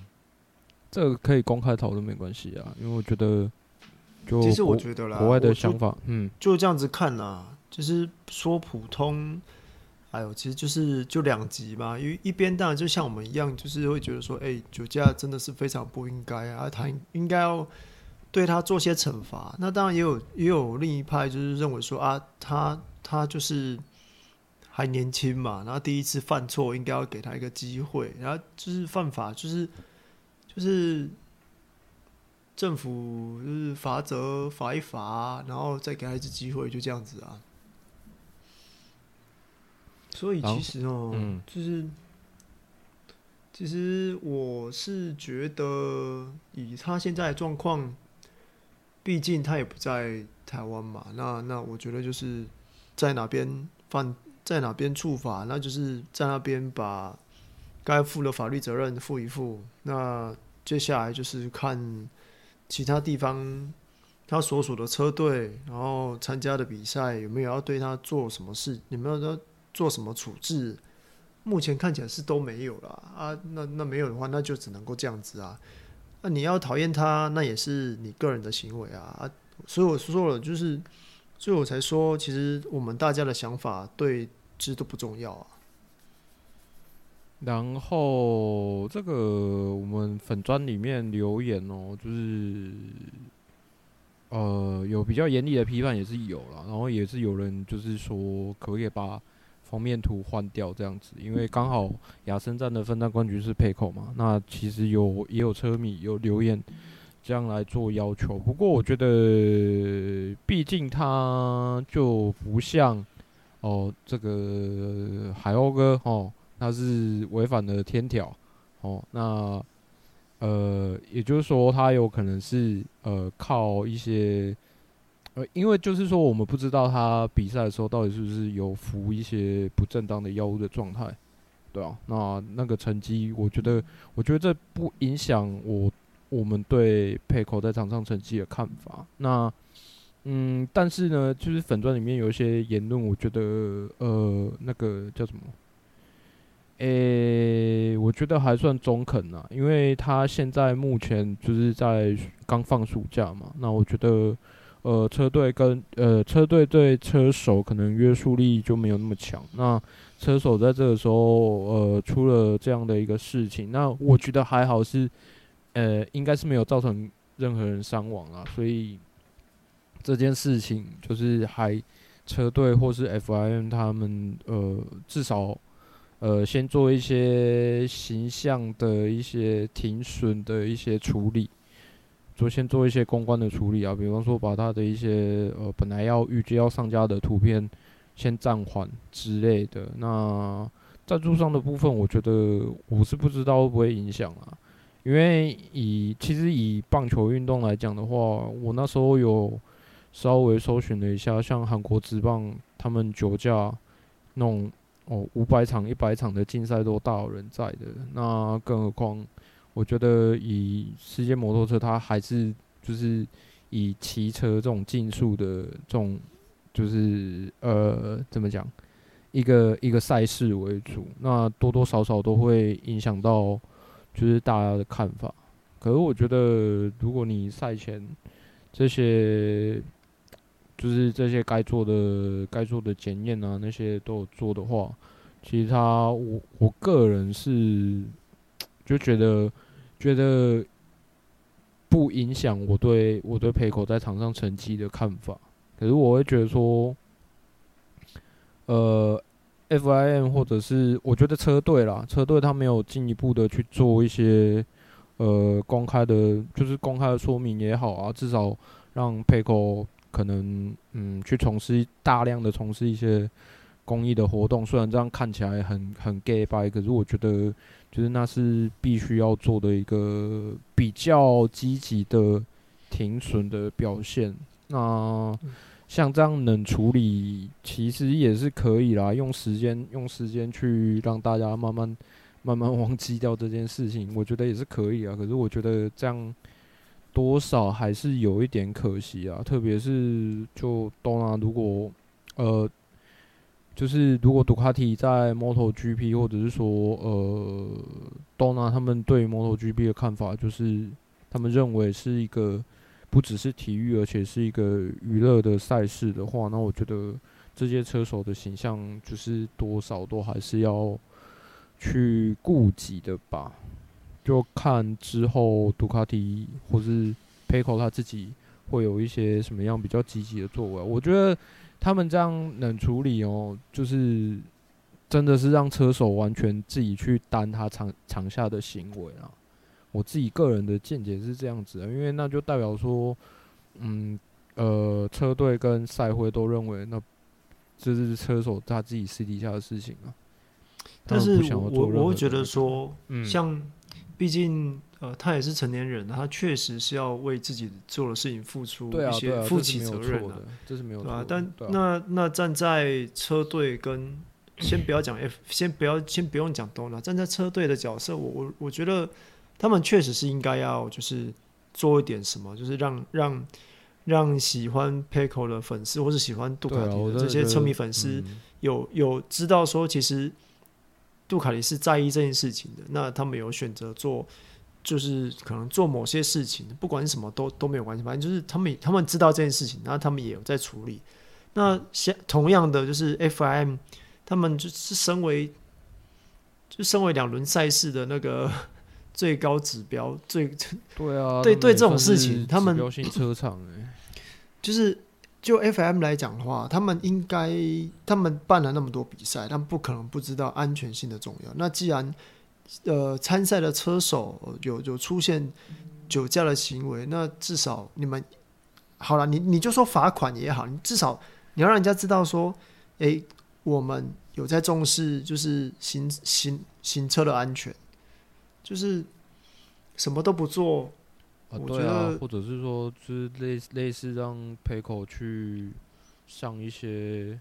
这个可以公开讨论没关系啊，因为我觉得，就其实我觉得啦，国外的想法，嗯，就这样子看啦。就是说普通，还有其实就是就两极嘛，因为一边当然就像我们一样，就是会觉得说，哎、酒驾真的是非常不应该啊，他应该要对他做些惩罚。那当然也有也有另一派就是认为说啊，他他就是还年轻嘛，然后第一次犯错应该要给他一个机会，然后就是犯法就是就是政府就是罚则罚一罚，然后再给他一次机会，就这样子啊。所以其实哦，嗯、就是其实我是觉得，以他现在的状况，毕竟他也不在台湾嘛。那那我觉得就是在哪边犯，在哪边处罚，那就是在那边把该负的法律责任负一负。那接下来就是看其他地方他所属的车队，然后参加的比赛有没有要对他做什么事，有没有要。做什么处置？目前看起来是都没有了啊。那那没有的话，那就只能够这样子啊。那你要讨厌他，那也是你个人的行为啊。啊，所以我说了，就是，所以我才说，其实我们大家的想法对这都不重要啊。然后这个我们粉砖里面留言哦，就是，呃，有比较严厉的批判也是有了，然后也是有人就是说，可不可以把。封面图换掉这样子，因为刚好亚森站的分站冠军是 Pecco 嘛，那其实有也有车迷有留言这样来做要求。不过我觉得，毕竟他就不像哦这个海鸥哥哦，他是违反了天条，哦，那呃，也就是说，他有可能是呃靠一些呃，因为就是说，我们不知道他比赛的时候到底是不是有服一些不正当的药物的状态，对啊，那那个成绩，我觉得，我觉得这不影响我我们对佩口在场上成绩的看法，那。嗯，但是呢，就是粉专里面有一些言论，我觉得呃，那个叫什么？诶、我觉得还算中肯啊，因为他现在目前就是在刚放暑假嘛。那我觉得，呃，车队跟呃车队对车手可能约束力就没有那么强。那车手在这个时候，呃，出了这样的一个事情，那我觉得还好是，呃，应该是没有造成任何人伤亡啊，所以。这件事情就是还车队或是 FIM 他们呃至少呃先做一些形象的一些停损的一些处理，就先做一些公关的处理啊，比方说把他的一些呃本来要预计要上架的图片先暂缓之类的。那赞助商的部分，我觉得我是不知道会不会影响啊，因为以其实以棒球运动来讲的话，我那时候有。稍微搜寻了一下，像韩国职棒，他们酒驾那种哦，五百场、一百场的竞赛都大有人在的。那更何况，我觉得以世界摩托车，它还是就是以骑车这种竞速的这种，就是呃，怎么讲，一个一个赛事为主。那多多少少都会影响到，就是大家的看法。可是我觉得，如果你赛前这些。就是这些该做的、该做的检验啊，那些都有做的话，其实他我我个人是就觉得觉得不影响我对我对佩口在场上成绩的看法。可是我会觉得说，呃，FIM 或者是我觉得车队啦，车队他没有进一步的去做一些呃公开的，就是公开的说明也好啊，至少让佩口。可能嗯，去从事大量的从事一些公益的活动，虽然这样看起来很很 gay 掰，可是我觉得就是那是必须要做的一个比较积极的停损的表现。那像这样冷处理，其实也是可以啦，用时间用时间去让大家慢慢 *laughs* 慢慢忘记掉这件事情，我觉得也是可以啊。可是我觉得这样。多少还是有一点可惜啊，特别是就 Dorna 如果呃，就是如果杜卡迪在 MotoGP 或者是说呃 d o n a 他们对 MotoGP 的看法，就是他们认为是一个不只是体育，而且是一个娱乐的赛事的话，那我觉得这些车手的形象就是多少都还是要去顾及的吧。就看之后杜卡迪或是 p a c o 他自己会有一些什么样比较积极的作为。我觉得他们这样冷处理哦，就是真的是让车手完全自己去担他场场下的行为啊。我自己个人的见解是这样子的，因为那就代表说，嗯呃，车队跟赛会都认为那这是车手他自己私底下的事情啊。但是我我会觉得说，嗯，像。毕竟，呃，他也是成年人，他确实是要为自己做的事情付出一些负起责任的，这是没有错？但那那站在车队跟先不要讲 F，*clears throat* 先不要先不用讲 Dorna，站在车队的角色，我我我觉得他们确实是应该要就是做一点什么，就是让让让喜欢 Pecco 的粉丝或是喜欢杜卡迪的这些车迷粉丝有有知道说其实。杜卡迪是在意这件事情的，那他们有选择做，就是可能做某些事情，不管什么都都没有关系，反正就是他们他们知道这件事情，然后他们也有在处理。那像同样的，就是 FIM，他们就是身为，就身为两轮赛事的那个 *laughs* 最高指标，最对啊，对对这种事情，他们标性车厂就是。就 FIM 来讲的话，他们应该他们办了那么多比赛，他们不可能不知道安全性的重要。那既然呃参赛的车手有有出现酒驾的行为，那至少你们好了，你你就说罚款也好，你至少你要让人家知道说，诶、欸，我们有在重视，就是行行行车的安全，就是什么都不做。啊，对啊，或者是说，就是类类似让 PACO 去上一些，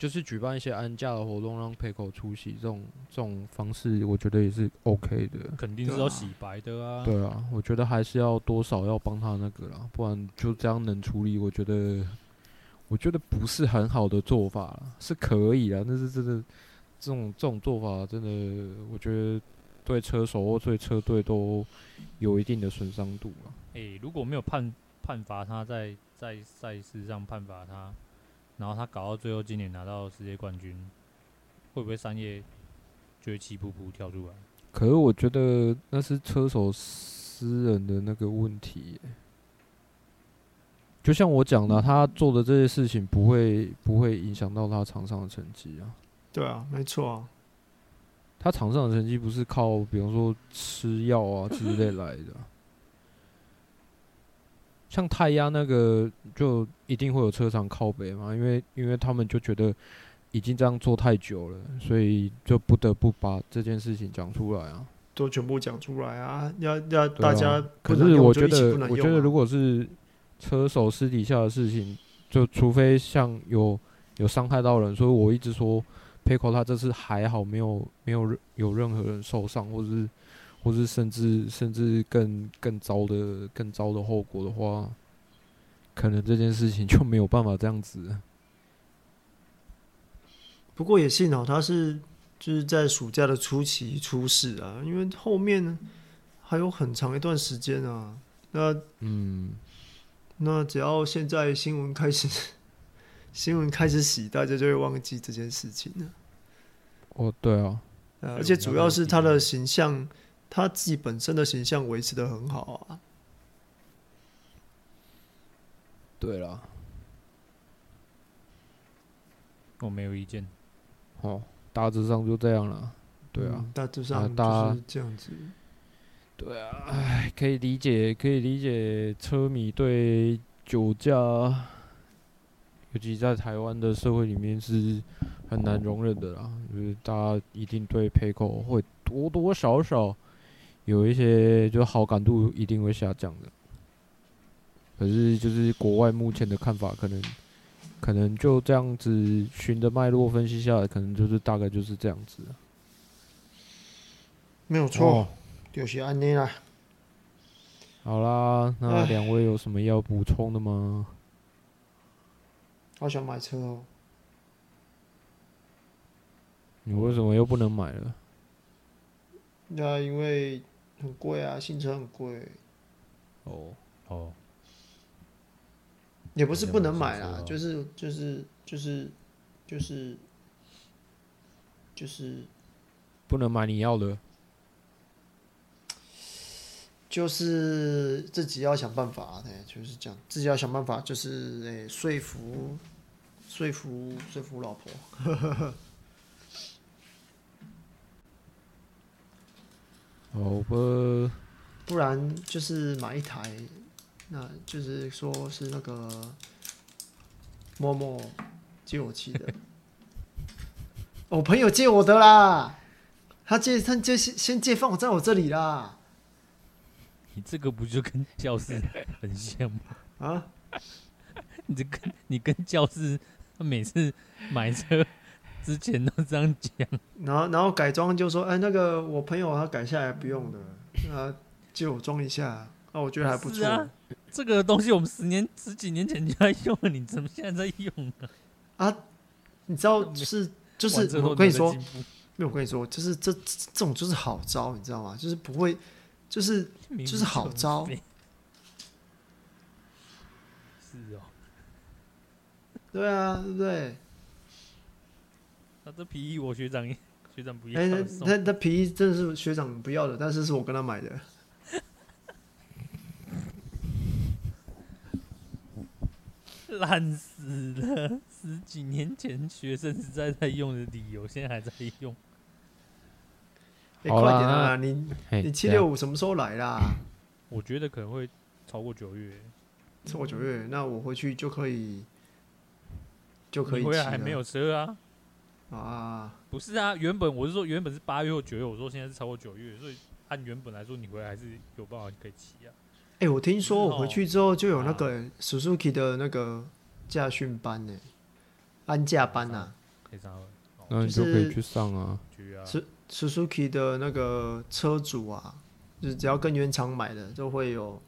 就是举办一些安家的活动，让 PACO 出席这种这种方式，我觉得也是 OK 的。肯定是要洗白的啊。对啊，我觉得还是要多少要帮他那个啦，不然就这样能处理，我觉得。我觉得不是很好的做法，是可以啊，但是真的这种这种做法真的，我觉得对车手或对车队都有一定的损伤度啊。诶、欸，如果没有判判罚他在在赛事上判罚他，然后他搞到最后今年拿到世界冠军，会不会三叶就会气噗噗跳出来？可是我觉得那是车手私人的那个问题、欸。就像我讲的，他做的这些事情不会不会影响到他场上的成绩啊。对啊，没错啊。他场上的成绩不是靠，比方说吃药啊之类来的。像泰压那个，就一定会有车厂靠北嘛，因为因为他们就觉得已经这样做太久了，所以就不得不把这件事情讲出来啊。都全部讲出来啊！要要大家、啊，可是我觉得，我觉得如果是。车手私底下的事情，就除非像有有伤害到人，所以我一直说，PACO 他这次还好，没有没有有任何人受伤，或者是或是甚至甚至更更糟的更糟的后果的话，可能这件事情就没有办法这样子。不过也幸好他是就是在暑假的初期出事啊，因为后面还有很长一段时间啊。那嗯。那只要现在新闻开始，*laughs* 新闻开始洗，大家就会忘记这件事情了。哦，对啊，而且主要是他的形象，他自己本身的形象维持的很好啊。对了，我没有意见。哦，大致上就这样了。对啊，大致上就是这样子。对啊，唉，可以理解，可以理解车迷对酒驾，尤其在台湾的社会里面是很难容忍的啦。就是大家一定对 PACO 会多多少少有一些就好感度一定会下降的。可是就是国外目前的看法，可能可能就这样子循着脉络分析下来，可能就是大概就是这样子。没有错。哦就是安尼啦。好啦，那两位有什么要补充的吗？好想买车哦。你为什么又不能买了？那因为很贵啊，新车很贵。哦哦。也不是不能买啦，就是就是就是就是就是不能买你要的。就是自己要想办法，哎，就是这样，自己要想办法，就是诶、欸，说服，说服，说服老婆，*laughs* 好吧，不然就是买一台，那就是说是那个某某借我骑的，我 *laughs* 朋友借我的啦，他借他借先先借放我在我这里啦。你这个不就跟教室很像吗？啊？*laughs* 你这跟你跟教室，他每次买车之前都这样讲，然后然后改装就说，哎，那个我朋友他改下来不用的，啊，借我装一下，啊，我觉得还不错。啊，这个东西我们十年十几年前就在用了，你怎么现在在用呢？啊，你知道是就是我跟你说，没有我跟你说，就是这这种就是好招，你知道吗？就是不会。就是就是好招，是哦，*laughs* 对啊，对不对？他这皮衣我学长学长不要，哎，他他皮衣真的是学长不要的，但是是我跟他买的，*laughs* 烂死了！十几年前学生时代在用的理由，现在还在用。欸、快点啊！你你七六五什么时候来啦？我觉得可能会超过九月。超过九月，那我回去就可以就可以。回来还没有车啊？啊，不是啊，原本我是说原本是八月或九月，我说现在是超过九月，所以按原本来说，你回来还是有办法可以骑啊。哎、欸，我听说我回去之后就有那个 Suzuki 的那个驾训班呢，安驾班呐、啊，那你就可以去上啊。Suzuki 的那个车主啊，就是只要跟原厂买的，都会有，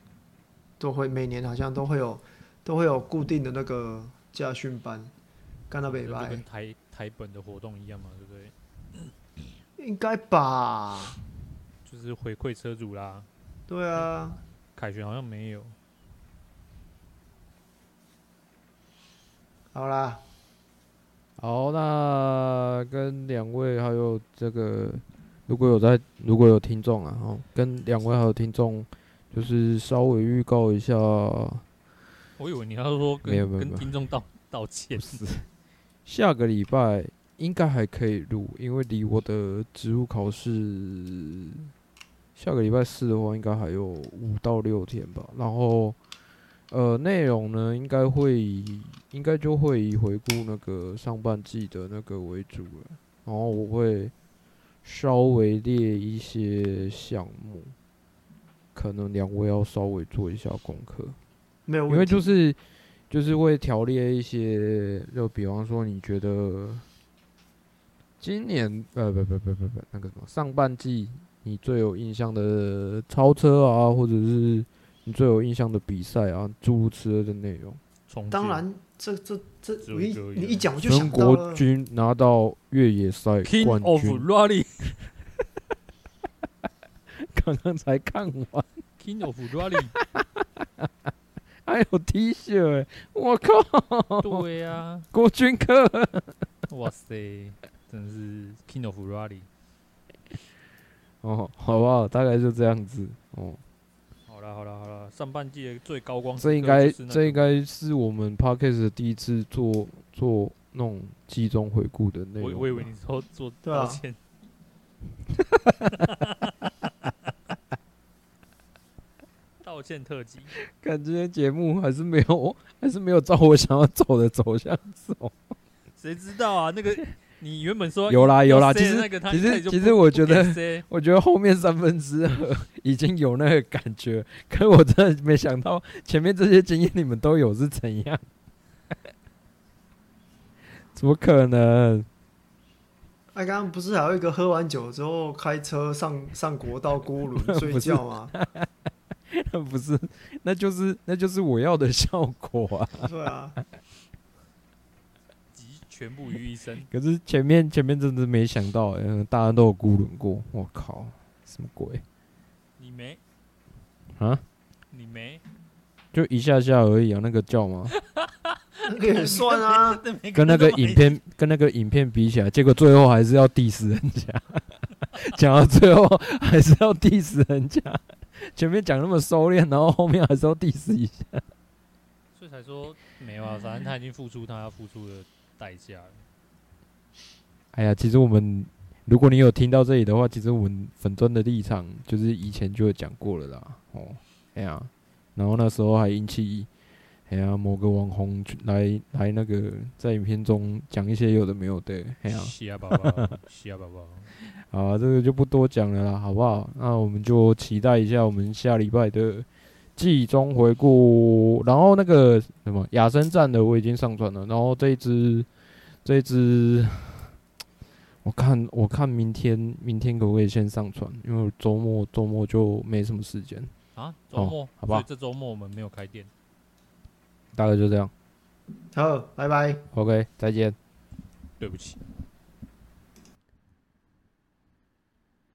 都会每年好像都会有，都会有固定的那个驾训班。干到北白，台本的活动一样嘛，对不对？应该吧。就是回馈车主啦。对啊。凯旋好像没有。好啦。好，那跟两位还有这个，如果有在，如果有听众啊，哦，跟两位还有听众，就是稍微预告一下。我以为你要说跟没有没有没有跟听众道道歉。是，下个礼拜应该还可以录，因为离我的职务考试，下个礼拜四的话，应该还有五到六天吧。然后。呃，内容呢，应该会以，应该就会以回顾那个上半季的那个为主了。然后我会稍微列一些项目，可能两位要稍微做一下功课。没有，因为就是就是会条列一些，就比方说你觉得今年呃不不不不不那个什么上半季你最有印象的超车啊，或者是。你最有印象的比赛啊，诸如此类的内容。当然，这这这，你你一讲我就想到了。全国军拿到越野赛冠军。King of Rally。*laughs* 刚刚才看完。King of Rally。还有 T 恤，我靠！对呀、啊，国军课。哇塞，真是 King of Rally。哦，好不好？大概就这样子。哦。好了好了好了，上半季的最高光，这应该这应该是我们 Podcast 第一次做做那种季中回顾的内容。我以为你说做道歉，*laughs* 道歉特辑。看今天节目还是没有，还是没有照我想要走的走向走。谁知道啊？那个。你原本说有啦有啦，其实其实其实我觉得我觉得后面三分之二已经有那个感觉，可是我真的没想到前面这些经验你们都有是怎样？*laughs* 怎么可能？哎，刚刚不是还有一个喝完酒之后开车上上国道锅轮 *laughs* 睡觉吗？不是，那就是那就是我要的效果啊！对啊。全部于一身。可是前面前面真的没想到，嗯，大家都有孤轮过，我靠，什么鬼？你没？啊？你没？就一下下而已啊，那个叫吗？那 *laughs* 个也算啊，*laughs* 跟那个影片 *laughs* 跟那个影片比起来，结果最后还是要 diss 人家，讲到最后还是要 diss 人家，*laughs* 前面讲那么收敛，然后后面还是要 diss 一下，所以才说没有啊，反正他已经付出他要付出的。代价。哎呀，其实我们，如果你有听到这里的话，其实我们粉钻的立场就是以前就有讲过了啦。哦，哎呀，然后那时候还引起，哎呀，某个网红来来那个在影片中讲一些有的没有的，哎呀，*laughs* 是啊，宝宝，是啊，宝宝。好，这个就不多讲了啦，好不好？那我们就期待一下我们下礼拜的。季中回顾，然后那个什么亚森站的我已经上传了，然后这一支，这一支，我看我看明天明天可不可以先上传？因为周末周末就没什么时间啊，周末、哦、好吧？这周末我们没有开店，大概就这样。好，拜拜。OK，再见。对不起。